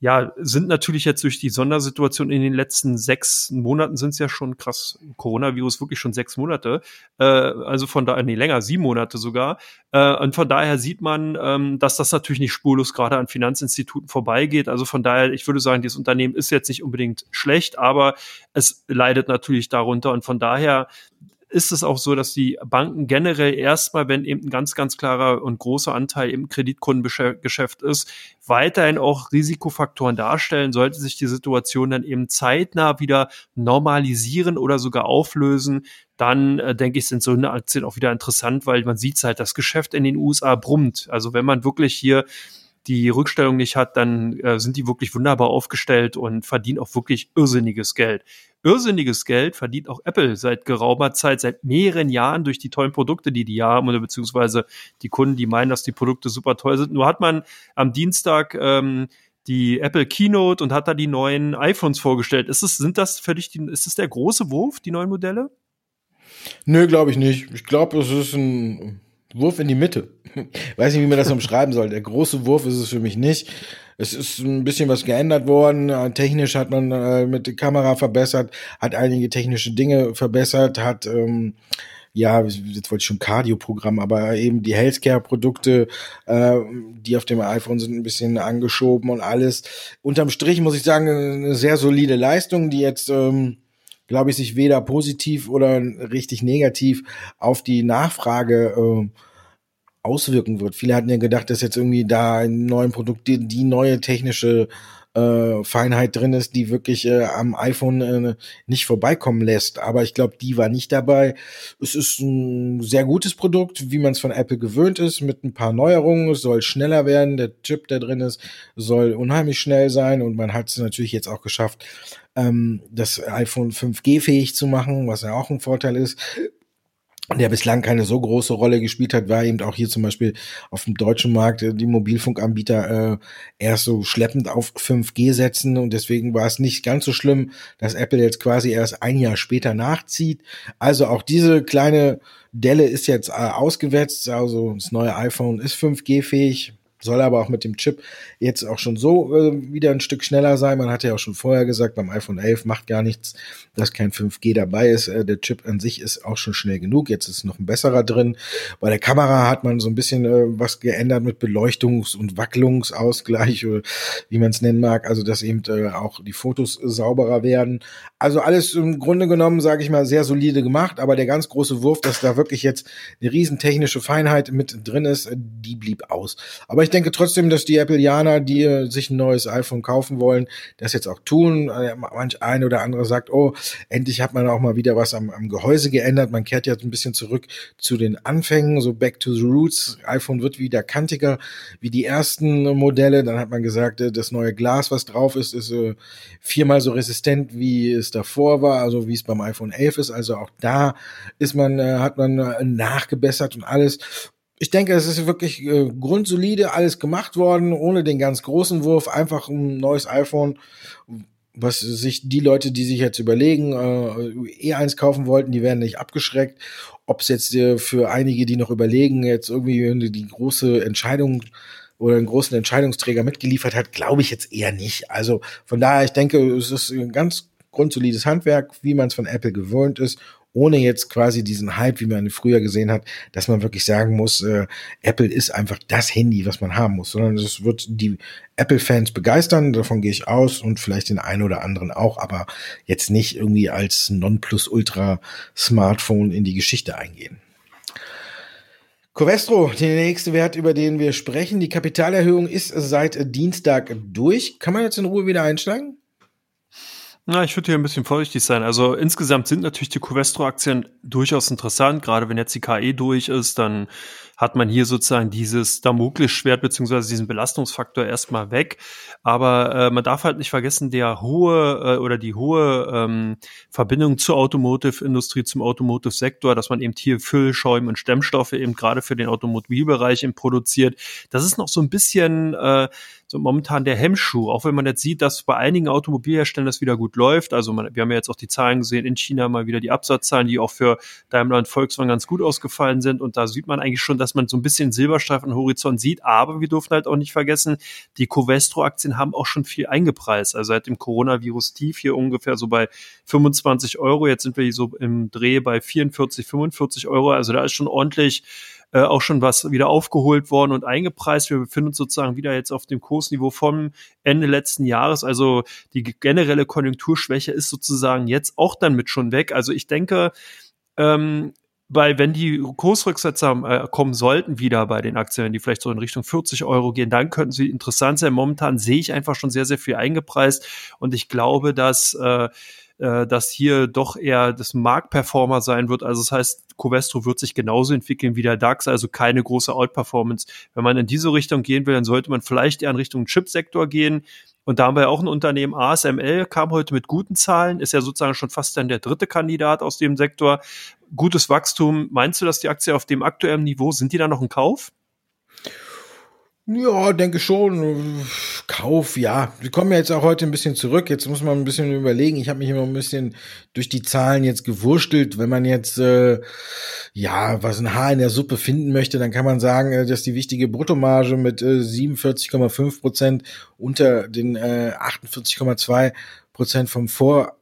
ja, sind natürlich jetzt durch die Sondersituation in den letzten sechs Monaten sind es ja schon krass, Coronavirus wirklich schon sechs Monate, äh, also von daher, nee, länger, sieben Monate sogar. Äh, und von daher sieht man, ähm, dass das natürlich nicht spurlos gerade an Finanzinstituten vorbeigeht. Also von daher, ich würde sagen, dieses Unternehmen ist jetzt nicht unbedingt schlecht, aber es leidet natürlich darunter. Und von daher ist es auch so, dass die Banken generell erstmal, wenn eben ein ganz, ganz klarer und großer Anteil im Kreditkundengeschäft ist, weiterhin auch Risikofaktoren darstellen, sollte sich die Situation dann eben zeitnah wieder normalisieren oder sogar auflösen, dann äh, denke ich, sind so eine Aktien auch wieder interessant, weil man sieht halt, das Geschäft in den USA brummt. Also wenn man wirklich hier die Rückstellung nicht hat, dann äh, sind die wirklich wunderbar aufgestellt und verdienen auch wirklich irrsinniges Geld irrsinniges Geld verdient auch Apple seit geraumer Zeit, seit mehreren Jahren durch die tollen Produkte, die die haben oder beziehungsweise die Kunden, die meinen, dass die Produkte super toll sind. Nur hat man am Dienstag ähm, die Apple Keynote und hat da die neuen iPhones vorgestellt. Ist es, sind das für dich, die, ist es der große Wurf, die neuen Modelle? Nö, glaube ich nicht. Ich glaube, es ist ein Wurf in die Mitte. Weiß nicht, wie man das umschreiben soll. Der große Wurf ist es für mich nicht. Es ist ein bisschen was geändert worden. Technisch hat man äh, mit der Kamera verbessert, hat einige technische Dinge verbessert, hat ähm, ja, jetzt wollte ich schon Cardio-Programm, aber eben die Healthcare-Produkte, äh, die auf dem iPhone sind, ein bisschen angeschoben und alles. Unterm Strich muss ich sagen, eine sehr solide Leistung, die jetzt, ähm, glaube ich, sich weder positiv oder richtig negativ auf die Nachfrage äh, auswirken wird. Viele hatten ja gedacht, dass jetzt irgendwie da in neuen Produkt die, die neue technische äh, Feinheit drin ist, die wirklich äh, am iPhone äh, nicht vorbeikommen lässt. Aber ich glaube, die war nicht dabei. Es ist ein sehr gutes Produkt, wie man es von Apple gewöhnt ist, mit ein paar Neuerungen. Es soll schneller werden. Der Chip, der drin ist, soll unheimlich schnell sein. Und man hat es natürlich jetzt auch geschafft, ähm, das iPhone 5G fähig zu machen, was ja auch ein Vorteil ist der bislang keine so große Rolle gespielt hat, war eben auch hier zum Beispiel auf dem deutschen Markt äh, die Mobilfunkanbieter äh, erst so schleppend auf 5G setzen. Und deswegen war es nicht ganz so schlimm, dass Apple jetzt quasi erst ein Jahr später nachzieht. Also auch diese kleine Delle ist jetzt äh, ausgewetzt, also das neue iPhone ist 5G-fähig, soll aber auch mit dem Chip jetzt auch schon so äh, wieder ein Stück schneller sein. Man hatte ja auch schon vorher gesagt, beim iPhone 11 macht gar nichts, dass kein 5G dabei ist. Äh, der Chip an sich ist auch schon schnell genug. Jetzt ist noch ein besserer drin. Bei der Kamera hat man so ein bisschen äh, was geändert mit Beleuchtungs- und Wacklungsausgleich, oder wie man es nennen mag. Also, dass eben äh, auch die Fotos sauberer werden. Also alles im Grunde genommen, sage ich mal, sehr solide gemacht. Aber der ganz große Wurf, dass da wirklich jetzt eine riesen technische Feinheit mit drin ist, äh, die blieb aus. Aber ich denke trotzdem, dass die Appleianer, die äh, sich ein neues iPhone kaufen wollen, das jetzt auch tun. Äh, manch ein oder andere sagt, oh, endlich hat man auch mal wieder was am, am Gehäuse geändert. Man kehrt jetzt ein bisschen zurück zu den Anfängen, so back to the roots. iPhone wird wieder kantiger wie die ersten Modelle. Dann hat man gesagt, das neue Glas, was drauf ist, ist viermal so resistent wie es davor war, also wie es beim iPhone 11 ist. Also auch da ist man, äh, hat man äh, nachgebessert und alles. Ich denke, es ist wirklich äh, grundsolide alles gemacht worden, ohne den ganz großen Wurf. Einfach ein neues iPhone, was sich die Leute, die sich jetzt überlegen, äh, eh eins kaufen wollten, die werden nicht abgeschreckt. Ob es jetzt äh, für einige, die noch überlegen, jetzt irgendwie die große Entscheidung oder einen großen Entscheidungsträger mitgeliefert hat, glaube ich jetzt eher nicht. Also von daher, ich denke, es ist ein ganz grundsolides Handwerk, wie man es von Apple gewöhnt ist, ohne jetzt quasi diesen Hype, wie man früher gesehen hat, dass man wirklich sagen muss, äh, Apple ist einfach das Handy, was man haben muss, sondern es wird die Apple-Fans begeistern, davon gehe ich aus und vielleicht den einen oder anderen auch, aber jetzt nicht irgendwie als Nonplusultra-Smartphone in die Geschichte eingehen. Covestro, der nächste Wert, über den wir sprechen. Die Kapitalerhöhung ist seit Dienstag durch. Kann man jetzt in Ruhe wieder einsteigen? Na, ich würde hier ein bisschen vorsichtig sein. Also insgesamt sind natürlich die Covestro-Aktien durchaus interessant. Gerade wenn jetzt die KE durch ist, dann hat man hier sozusagen dieses Damoklesschwert beziehungsweise diesen Belastungsfaktor erstmal weg. Aber äh, man darf halt nicht vergessen, der hohe äh, oder die hohe ähm, Verbindung zur Automotive-Industrie, zum Automotive-Sektor, dass man eben hier Füllschäume und Stemmstoffe eben gerade für den Automobilbereich eben produziert. Das ist noch so ein bisschen äh, so momentan der Hemmschuh, auch wenn man jetzt sieht, dass bei einigen Automobilherstellern das wieder gut läuft. Also man, wir haben ja jetzt auch die Zahlen gesehen in China mal wieder die Absatzzahlen, die auch für Daimler und Volkswagen ganz gut ausgefallen sind. Und da sieht man eigentlich schon, dass man so ein bisschen Silberstreifen Horizont sieht. Aber wir dürfen halt auch nicht vergessen, die Covestro-Aktien haben auch schon viel eingepreist. Also seit dem Coronavirus-Tief hier ungefähr so bei 25 Euro. Jetzt sind wir hier so im Dreh bei 44, 45 Euro. Also da ist schon ordentlich äh, auch schon was wieder aufgeholt worden und eingepreist. Wir befinden uns sozusagen wieder jetzt auf dem Kursniveau vom Ende letzten Jahres. Also die generelle Konjunkturschwäche ist sozusagen jetzt auch dann mit schon weg. Also ich denke, ähm, weil wenn die Kursrücksetzer äh, kommen sollten wieder bei den Aktien, die vielleicht so in Richtung 40 Euro gehen, dann könnten sie interessant sein. Momentan sehe ich einfach schon sehr, sehr viel eingepreist und ich glaube, dass äh, äh, dass hier doch eher das Marktperformer sein wird. Also das heißt, Covestro wird sich genauso entwickeln wie der DAX, also keine große Outperformance. Wenn man in diese Richtung gehen will, dann sollte man vielleicht eher in Richtung Chipsektor gehen. Und da haben wir auch ein Unternehmen, ASML, kam heute mit guten Zahlen, ist ja sozusagen schon fast dann der dritte Kandidat aus dem Sektor. Gutes Wachstum. Meinst du, dass die Aktie auf dem aktuellen Niveau, sind die da noch ein Kauf? Ja, denke schon. Kauf, ja. Wir kommen ja jetzt auch heute ein bisschen zurück. Jetzt muss man ein bisschen überlegen. Ich habe mich immer ein bisschen durch die Zahlen jetzt gewurstelt. Wenn man jetzt äh, ja was ein Haar in der Suppe finden möchte, dann kann man sagen, äh, dass die wichtige Bruttomarge mit äh, 47,5 Prozent unter den äh, 48,2 Prozent vom Vor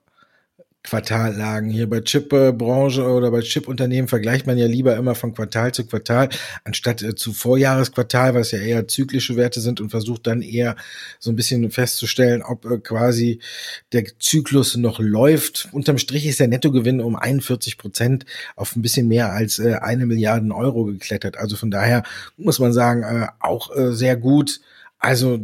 Quartallagen. Hier bei Chip-Branche oder bei Chip-Unternehmen vergleicht man ja lieber immer von Quartal zu Quartal, anstatt äh, zu Vorjahresquartal, was ja eher zyklische Werte sind und versucht dann eher so ein bisschen festzustellen, ob äh, quasi der Zyklus noch läuft. Unterm Strich ist der Nettogewinn um 41 Prozent auf ein bisschen mehr als äh, eine Milliarden Euro geklettert. Also von daher muss man sagen, auch sehr gut. Also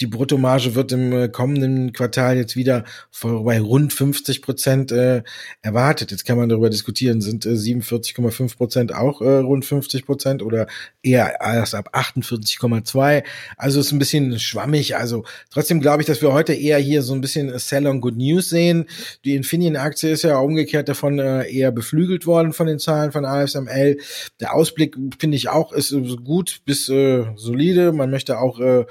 die Bruttomarge wird im äh, kommenden Quartal jetzt wieder bei rund 50 Prozent äh, erwartet. Jetzt kann man darüber diskutieren, sind äh, 47,5 Prozent auch äh, rund 50 Prozent oder eher erst ab 48,2. Also ist ein bisschen schwammig. Also trotzdem glaube ich, dass wir heute eher hier so ein bisschen Sell on Good News sehen. Die Infineon-Aktie ist ja umgekehrt davon äh, eher beflügelt worden von den Zahlen von ASML. Der Ausblick finde ich auch ist gut bis äh, solide. Man möchte auch äh,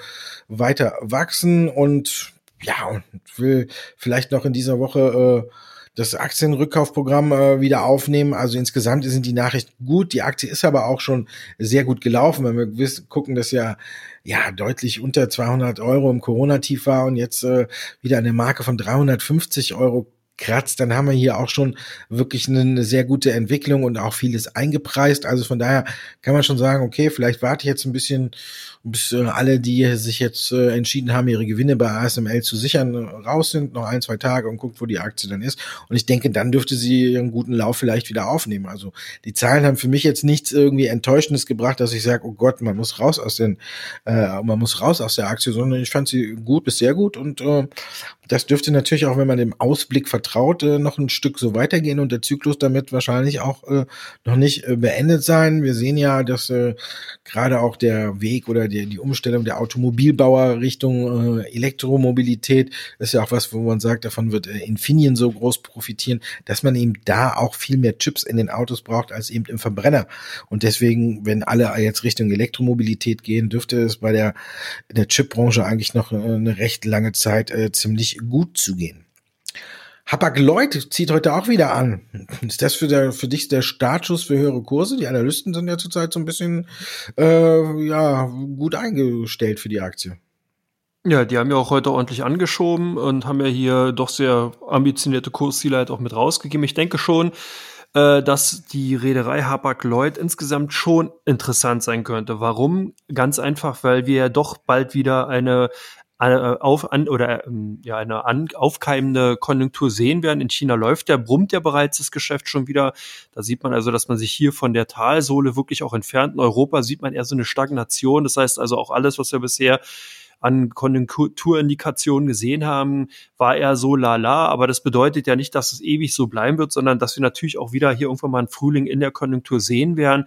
weiter wachsen und ja, und will vielleicht noch in dieser Woche äh, das Aktienrückkaufprogramm äh, wieder aufnehmen. Also insgesamt sind die Nachrichten gut. Die Aktie ist aber auch schon sehr gut gelaufen, wenn wir wissen, gucken, dass ja ja deutlich unter 200 Euro im Corona-Tief war und jetzt äh, wieder eine Marke von 350 Euro kratzt, dann haben wir hier auch schon wirklich eine sehr gute Entwicklung und auch vieles eingepreist. Also von daher kann man schon sagen, okay, vielleicht warte ich jetzt ein bisschen bis äh, alle, die sich jetzt äh, entschieden haben, ihre Gewinne bei ASML zu sichern, raus sind, noch ein, zwei Tage und guckt, wo die Aktie dann ist. Und ich denke, dann dürfte sie ihren guten Lauf vielleicht wieder aufnehmen. Also die Zahlen haben für mich jetzt nichts irgendwie Enttäuschendes gebracht, dass ich sage, oh Gott, man muss raus aus den, äh, man muss raus aus der Aktie, sondern ich fand sie gut bis sehr gut und äh, das dürfte natürlich auch, wenn man dem Ausblick vertraut, äh, noch ein Stück so weitergehen und der Zyklus damit wahrscheinlich auch äh, noch nicht äh, beendet sein. Wir sehen ja, dass äh, gerade auch der Weg oder die, die Umstellung der Automobilbauer Richtung äh, Elektromobilität ist ja auch was, wo man sagt, davon wird äh, Infineon so groß profitieren, dass man eben da auch viel mehr Chips in den Autos braucht als eben im Verbrenner. Und deswegen, wenn alle jetzt Richtung Elektromobilität gehen, dürfte es bei der, der Chipbranche eigentlich noch äh, eine recht lange Zeit äh, ziemlich gut zugehen. Hapag-Lloyd zieht heute auch wieder an. Ist das für, der, für dich der Startschuss für höhere Kurse? Die Analysten sind ja zurzeit so ein bisschen äh, ja, gut eingestellt für die Aktie. Ja, die haben ja auch heute ordentlich angeschoben und haben ja hier doch sehr ambitionierte Kursziele halt auch mit rausgegeben. Ich denke schon, äh, dass die Reederei Hapag-Lloyd insgesamt schon interessant sein könnte. Warum? Ganz einfach, weil wir ja doch bald wieder eine, auf, an, oder ähm, ja, eine an, aufkeimende Konjunktur sehen werden. In China läuft ja, brummt ja bereits das Geschäft schon wieder. Da sieht man also, dass man sich hier von der Talsohle wirklich auch entfernt. In Europa sieht man eher so eine Stagnation. Das heißt also auch alles, was wir bisher an Konjunkturindikationen gesehen haben, war eher so lala. Aber das bedeutet ja nicht, dass es ewig so bleiben wird, sondern dass wir natürlich auch wieder hier irgendwann mal einen Frühling in der Konjunktur sehen werden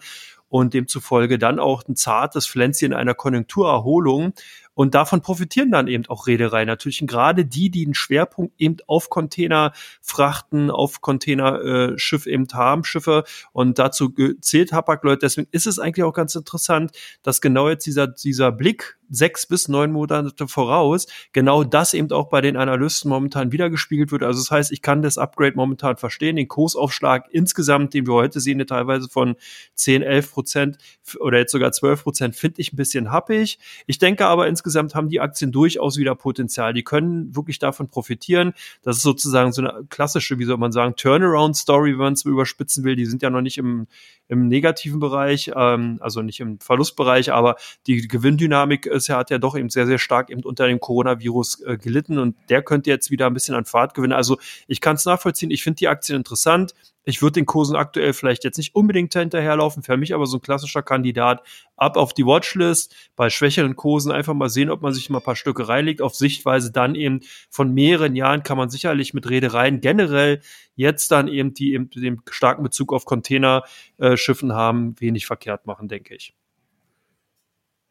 und demzufolge dann auch ein zartes Pflänzchen einer Konjunkturerholung. Und davon profitieren dann eben auch Reedereien. Natürlich gerade die, die einen Schwerpunkt eben auf Containerfrachten, auf Containerschiff äh, eben haben, Schiffe. Und dazu zählt Hapag-Lloyd. Deswegen ist es eigentlich auch ganz interessant, dass genau jetzt dieser, dieser Blick sechs bis neun Monate voraus, genau das eben auch bei den Analysten momentan wiedergespiegelt wird. Also das heißt, ich kann das Upgrade momentan verstehen, den Kursaufschlag insgesamt, den wir heute sehen, teilweise von 10, 11 Prozent oder jetzt sogar 12 Prozent, finde ich ein bisschen happig. Ich denke aber insgesamt haben die Aktien durchaus wieder Potenzial. Die können wirklich davon profitieren. Das ist sozusagen so eine klassische, wie soll man sagen, Turnaround-Story, wenn man es überspitzen will. Die sind ja noch nicht im, im negativen Bereich, ähm, also nicht im Verlustbereich, aber die Gewinndynamik ist hat ja doch eben sehr, sehr stark eben unter dem Coronavirus äh, gelitten und der könnte jetzt wieder ein bisschen an Fahrt gewinnen. Also ich kann es nachvollziehen, ich finde die Aktien interessant. Ich würde den Kursen aktuell vielleicht jetzt nicht unbedingt hinterherlaufen, für mich aber so ein klassischer Kandidat ab auf die Watchlist. Bei schwächeren Kursen einfach mal sehen, ob man sich mal ein paar Stücke reinlegt. Auf Sichtweise dann eben von mehreren Jahren kann man sicherlich mit Reedereien generell jetzt dann eben die eben den starken Bezug auf Containerschiffen haben, wenig verkehrt machen, denke ich.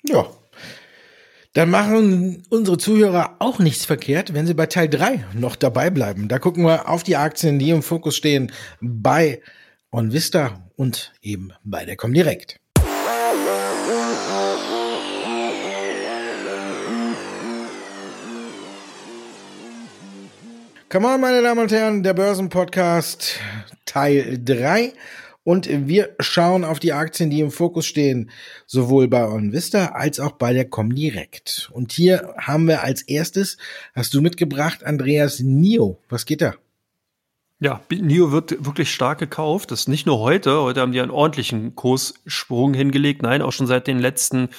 Ja, dann machen unsere Zuhörer auch nichts verkehrt, wenn sie bei Teil 3 noch dabei bleiben. Da gucken wir auf die Aktien, die im Fokus stehen, bei OnVista und eben bei der Comdirect. Come on, meine Damen und Herren, der Börsenpodcast Teil 3. Und wir schauen auf die Aktien, die im Fokus stehen, sowohl bei OnVista als auch bei der Comdirect. Und hier haben wir als erstes, hast du mitgebracht, Andreas Nio. Was geht da? Ja, NIO wird wirklich stark gekauft. Das ist nicht nur heute. Heute haben die einen ordentlichen Kurssprung hingelegt. Nein, auch schon seit den letzten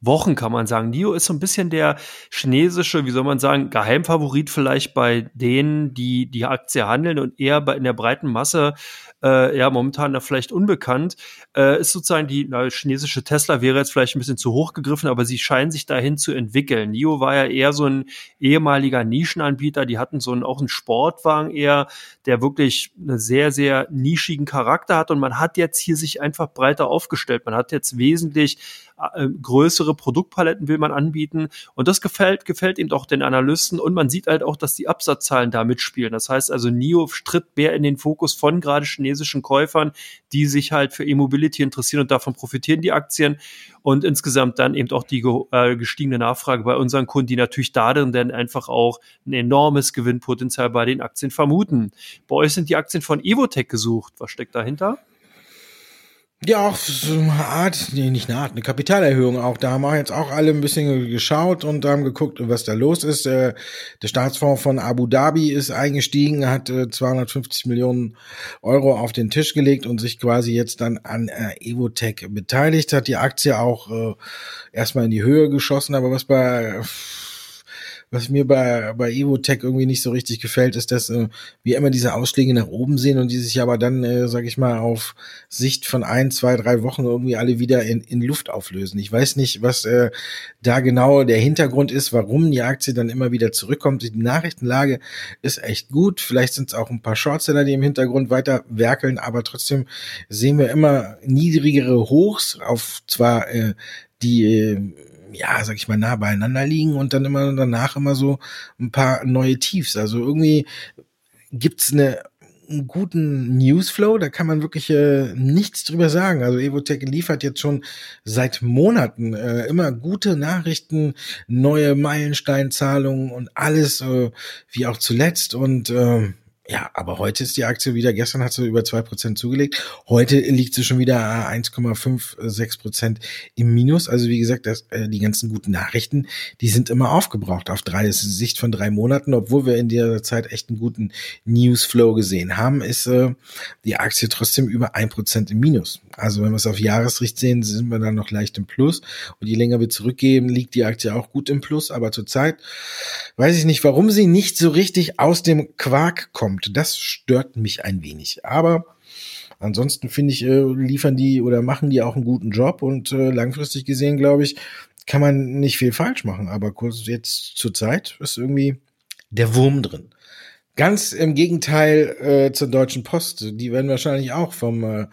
Wochen kann man sagen. NIO ist so ein bisschen der chinesische, wie soll man sagen, Geheimfavorit vielleicht bei denen, die die Aktie handeln und eher in der breiten Masse äh, ja momentan da vielleicht unbekannt. Äh, ist sozusagen die na, chinesische Tesla wäre jetzt vielleicht ein bisschen zu hoch gegriffen, aber sie scheinen sich dahin zu entwickeln. NIO war ja eher so ein ehemaliger Nischenanbieter, die hatten so einen, auch einen Sportwagen eher, der wirklich einen sehr, sehr nischigen Charakter hat und man hat jetzt hier sich einfach breiter aufgestellt. Man hat jetzt wesentlich äh, größere Produktpaletten will man anbieten und das gefällt, gefällt eben auch den Analysten und man sieht halt auch, dass die Absatzzahlen da mitspielen. Das heißt also, NIO tritt mehr in den Fokus von gerade chinesischen Käufern, die sich halt für E-Mobility interessieren und davon profitieren die Aktien und insgesamt dann eben auch die äh, gestiegene Nachfrage bei unseren Kunden, die natürlich darin dann einfach auch ein enormes Gewinnpotenzial bei den Aktien vermuten. Bei euch sind die Aktien von Evotech gesucht. Was steckt dahinter? Ja, auch so eine Art, nee, nicht eine Art, eine Kapitalerhöhung auch. Da haben wir jetzt auch alle ein bisschen geschaut und haben geguckt, was da los ist. Der Staatsfonds von Abu Dhabi ist eingestiegen, hat 250 äh, Millionen Euro auf den Tisch gelegt und sich quasi jetzt dann an äh, Evotech beteiligt, hat die Aktie auch äh, erstmal in die Höhe geschossen, aber was bei was mir bei, bei Evotech irgendwie nicht so richtig gefällt, ist, dass äh, wir immer diese Ausschläge nach oben sehen und die sich aber dann, äh, sag ich mal, auf Sicht von ein, zwei, drei Wochen irgendwie alle wieder in, in Luft auflösen. Ich weiß nicht, was äh, da genau der Hintergrund ist, warum die Aktie dann immer wieder zurückkommt. Die Nachrichtenlage ist echt gut. Vielleicht sind es auch ein paar Shortseller, die im Hintergrund weiter werkeln, aber trotzdem sehen wir immer niedrigere Hochs auf zwar äh, die äh, ja, sag ich mal, nah beieinander liegen und dann immer danach immer so ein paar neue Tiefs. Also irgendwie gibt's eine einen guten Newsflow, da kann man wirklich äh, nichts drüber sagen. Also Evotech liefert jetzt schon seit Monaten äh, immer gute Nachrichten, neue Meilensteinzahlungen und alles, äh, wie auch zuletzt. Und äh, ja, aber heute ist die Aktie wieder, gestern hat sie über zwei Prozent zugelegt. Heute liegt sie schon wieder 1,56 Prozent im Minus. Also wie gesagt, das, äh, die ganzen guten Nachrichten, die sind immer aufgebraucht auf drei Sicht von drei Monaten, obwohl wir in der Zeit echt einen guten Newsflow gesehen haben, ist äh, die Aktie trotzdem über ein Prozent im Minus. Also wenn wir es auf Jahresricht sehen, sind wir dann noch leicht im Plus. Und je länger wir zurückgeben, liegt die Aktie auch gut im Plus. Aber zurzeit weiß ich nicht, warum sie nicht so richtig aus dem Quark kommt. Das stört mich ein wenig. Aber ansonsten finde ich, äh, liefern die oder machen die auch einen guten Job. Und äh, langfristig gesehen, glaube ich, kann man nicht viel falsch machen. Aber kurz jetzt zur Zeit ist irgendwie der Wurm drin. Ganz im Gegenteil äh, zur Deutschen Post. Die werden wahrscheinlich auch vom äh,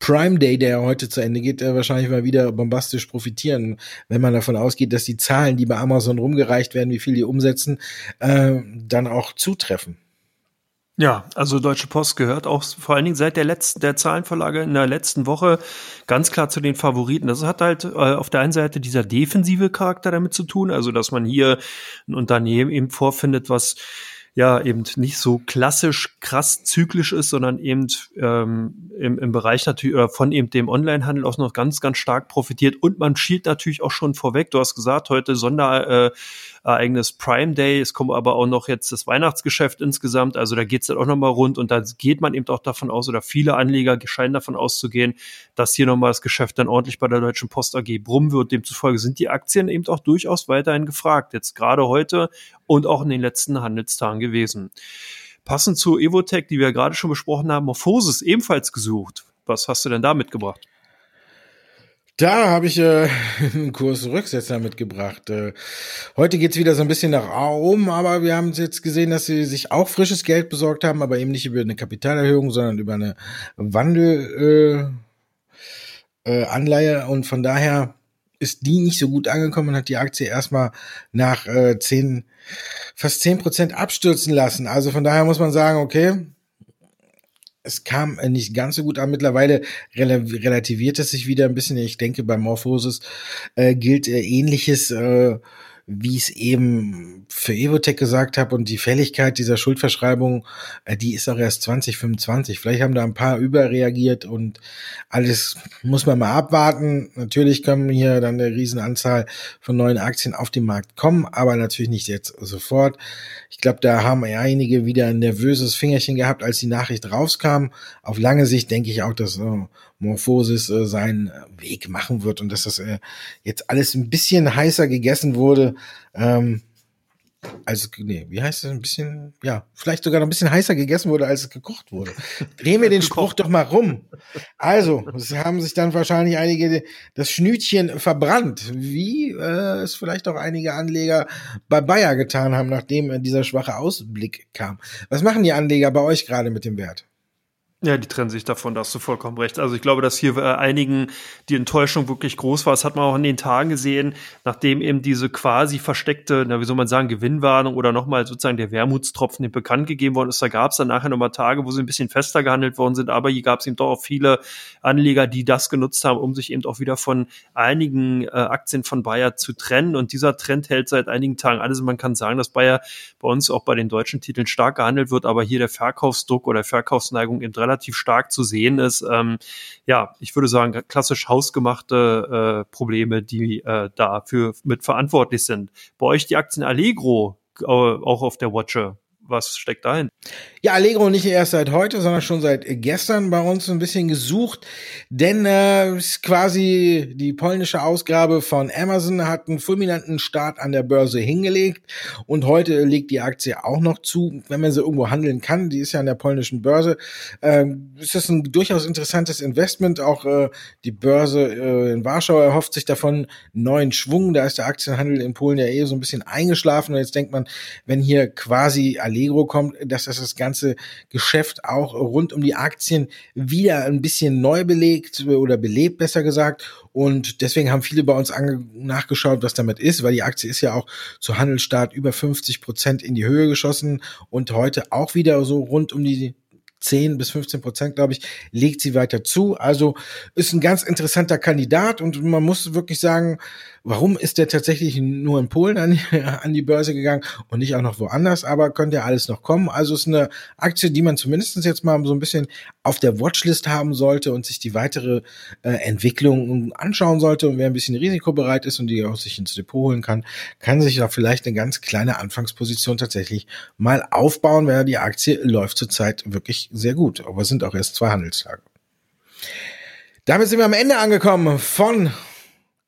Prime Day, der heute zu Ende geht, wahrscheinlich mal wieder bombastisch profitieren, wenn man davon ausgeht, dass die Zahlen, die bei Amazon rumgereicht werden, wie viel die umsetzen, äh, dann auch zutreffen. Ja, also Deutsche Post gehört auch vor allen Dingen seit der letzten, der Zahlenvorlage in der letzten Woche ganz klar zu den Favoriten. Das hat halt äh, auf der einen Seite dieser defensive Charakter damit zu tun, also dass man hier ein Unternehmen eben vorfindet, was ja eben nicht so klassisch krass zyklisch ist, sondern eben ähm, im, im Bereich natürlich oder von eben dem Onlinehandel auch noch ganz, ganz stark profitiert. Und man schielt natürlich auch schon vorweg. Du hast gesagt, heute Sonder, äh, Ereignis Prime Day. Es kommt aber auch noch jetzt das Weihnachtsgeschäft insgesamt. Also da geht es dann auch nochmal rund und da geht man eben auch davon aus, oder viele Anleger scheinen davon auszugehen, dass hier nochmal das Geschäft dann ordentlich bei der Deutschen Post AG brummen wird. Demzufolge sind die Aktien eben auch durchaus weiterhin gefragt. Jetzt gerade heute und auch in den letzten Handelstagen gewesen. Passend zu Evotech, die wir gerade schon besprochen haben, Morphosis ebenfalls gesucht. Was hast du denn da mitgebracht? Da habe ich äh, einen Kurs Rücksetzer mitgebracht. Äh, heute geht's wieder so ein bisschen nach oben, aber wir haben jetzt gesehen, dass sie sich auch frisches Geld besorgt haben, aber eben nicht über eine Kapitalerhöhung, sondern über eine Wandelanleihe. Äh, äh, Anleihe. und von daher ist die nicht so gut angekommen und hat die Aktie erstmal nach äh, 10, fast zehn Prozent abstürzen lassen. Also von daher muss man sagen, okay, es kam äh, nicht ganz so gut an. Mittlerweile relativiert es sich wieder ein bisschen. Ich denke, bei Morphosis äh, gilt äh, ähnliches, äh, wie es eben für Evotech gesagt habe. Und die Fälligkeit dieser Schuldverschreibung, äh, die ist auch erst 2025. Vielleicht haben da ein paar überreagiert und alles muss man mal abwarten. Natürlich können hier dann eine Riesenanzahl von neuen Aktien auf den Markt kommen, aber natürlich nicht jetzt sofort. Ich glaube, da haben einige wieder ein nervöses Fingerchen gehabt, als die Nachricht rauskam. Auf lange Sicht denke ich auch, dass äh, Morphosis äh, seinen Weg machen wird und dass das äh, jetzt alles ein bisschen heißer gegessen wurde. Ähm, also, nee, wie heißt das? Ein bisschen, ja, vielleicht sogar noch ein bisschen heißer gegessen wurde, als es gekocht wurde. Drehen wir den Spruch doch mal rum. Also, es haben sich dann wahrscheinlich einige das Schnütchen verbrannt, wie äh, es vielleicht auch einige Anleger bei Bayer getan haben, nachdem äh, dieser schwache Ausblick kam. Was machen die Anleger bei euch gerade mit dem Wert? Ja, die trennen sich davon, da hast du vollkommen recht. Also ich glaube, dass hier äh, einigen die Enttäuschung wirklich groß war. Das hat man auch in den Tagen gesehen, nachdem eben diese quasi versteckte, na, wie soll man sagen, Gewinnwarnung oder nochmal sozusagen der Wermutstropfen den bekannt gegeben worden ist. Da gab es dann nachher nochmal Tage, wo sie ein bisschen fester gehandelt worden sind, aber hier gab es eben doch auch viele Anleger, die das genutzt haben, um sich eben auch wieder von einigen äh, Aktien von Bayer zu trennen. Und dieser Trend hält seit einigen Tagen alles. Man kann sagen, dass Bayer bei uns auch bei den deutschen Titeln stark gehandelt wird, aber hier der Verkaufsdruck oder Verkaufsneigung eben relativ stark zu sehen ist. Ähm, ja, ich würde sagen, klassisch hausgemachte äh, Probleme, die äh, dafür mit verantwortlich sind. Bei euch die Aktien Allegro äh, auch auf der Watcher was steckt dahin? Ja, Allegro nicht erst seit heute, sondern schon seit gestern bei uns ein bisschen gesucht, denn äh, quasi die polnische Ausgabe von Amazon hat einen fulminanten Start an der Börse hingelegt und heute legt die Aktie auch noch zu, wenn man sie irgendwo handeln kann. Die ist ja an der polnischen Börse. Äh, ist das ein durchaus interessantes Investment. Auch äh, die Börse äh, in Warschau erhofft sich davon neuen Schwung. Da ist der Aktienhandel in Polen ja eh so ein bisschen eingeschlafen und jetzt denkt man, wenn hier quasi Allegro Allegro kommt, dass das das ganze Geschäft auch rund um die Aktien wieder ein bisschen neu belegt oder belebt, besser gesagt. Und deswegen haben viele bei uns nachgeschaut, was damit ist, weil die Aktie ist ja auch zu Handelsstart über 50 Prozent in die Höhe geschossen und heute auch wieder so rund um die 10 bis 15 Prozent, glaube ich, legt sie weiter zu. Also ist ein ganz interessanter Kandidat und man muss wirklich sagen, Warum ist der tatsächlich nur in Polen an, an die Börse gegangen und nicht auch noch woanders? Aber könnte ja alles noch kommen. Also ist eine Aktie, die man zumindest jetzt mal so ein bisschen auf der Watchlist haben sollte und sich die weitere äh, Entwicklung anschauen sollte. Und wer ein bisschen risikobereit ist und die auch sich ins Depot holen kann, kann sich da vielleicht eine ganz kleine Anfangsposition tatsächlich mal aufbauen, weil die Aktie läuft zurzeit wirklich sehr gut. Aber es sind auch erst zwei Handelstage. Damit sind wir am Ende angekommen von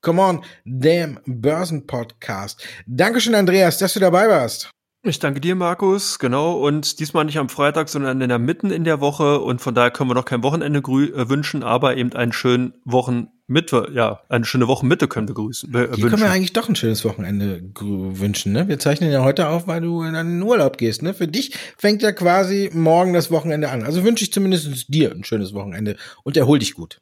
Come on, damn Börsenpodcast. Dankeschön, Andreas, dass du dabei warst. Ich danke dir, Markus. Genau. Und diesmal nicht am Freitag, sondern in der Mitten in der Woche. Und von daher können wir noch kein Wochenende äh, wünschen, aber eben einen schönen Wochenmitte. Ja, eine schöne Wochenmitte können wir grüßen. Äh, Hier können wir eigentlich doch ein schönes Wochenende wünschen. Ne? Wir zeichnen ja heute auf, weil du in einen Urlaub gehst. Ne? Für dich fängt ja quasi morgen das Wochenende an. Also wünsche ich zumindest dir ein schönes Wochenende und erhol dich gut.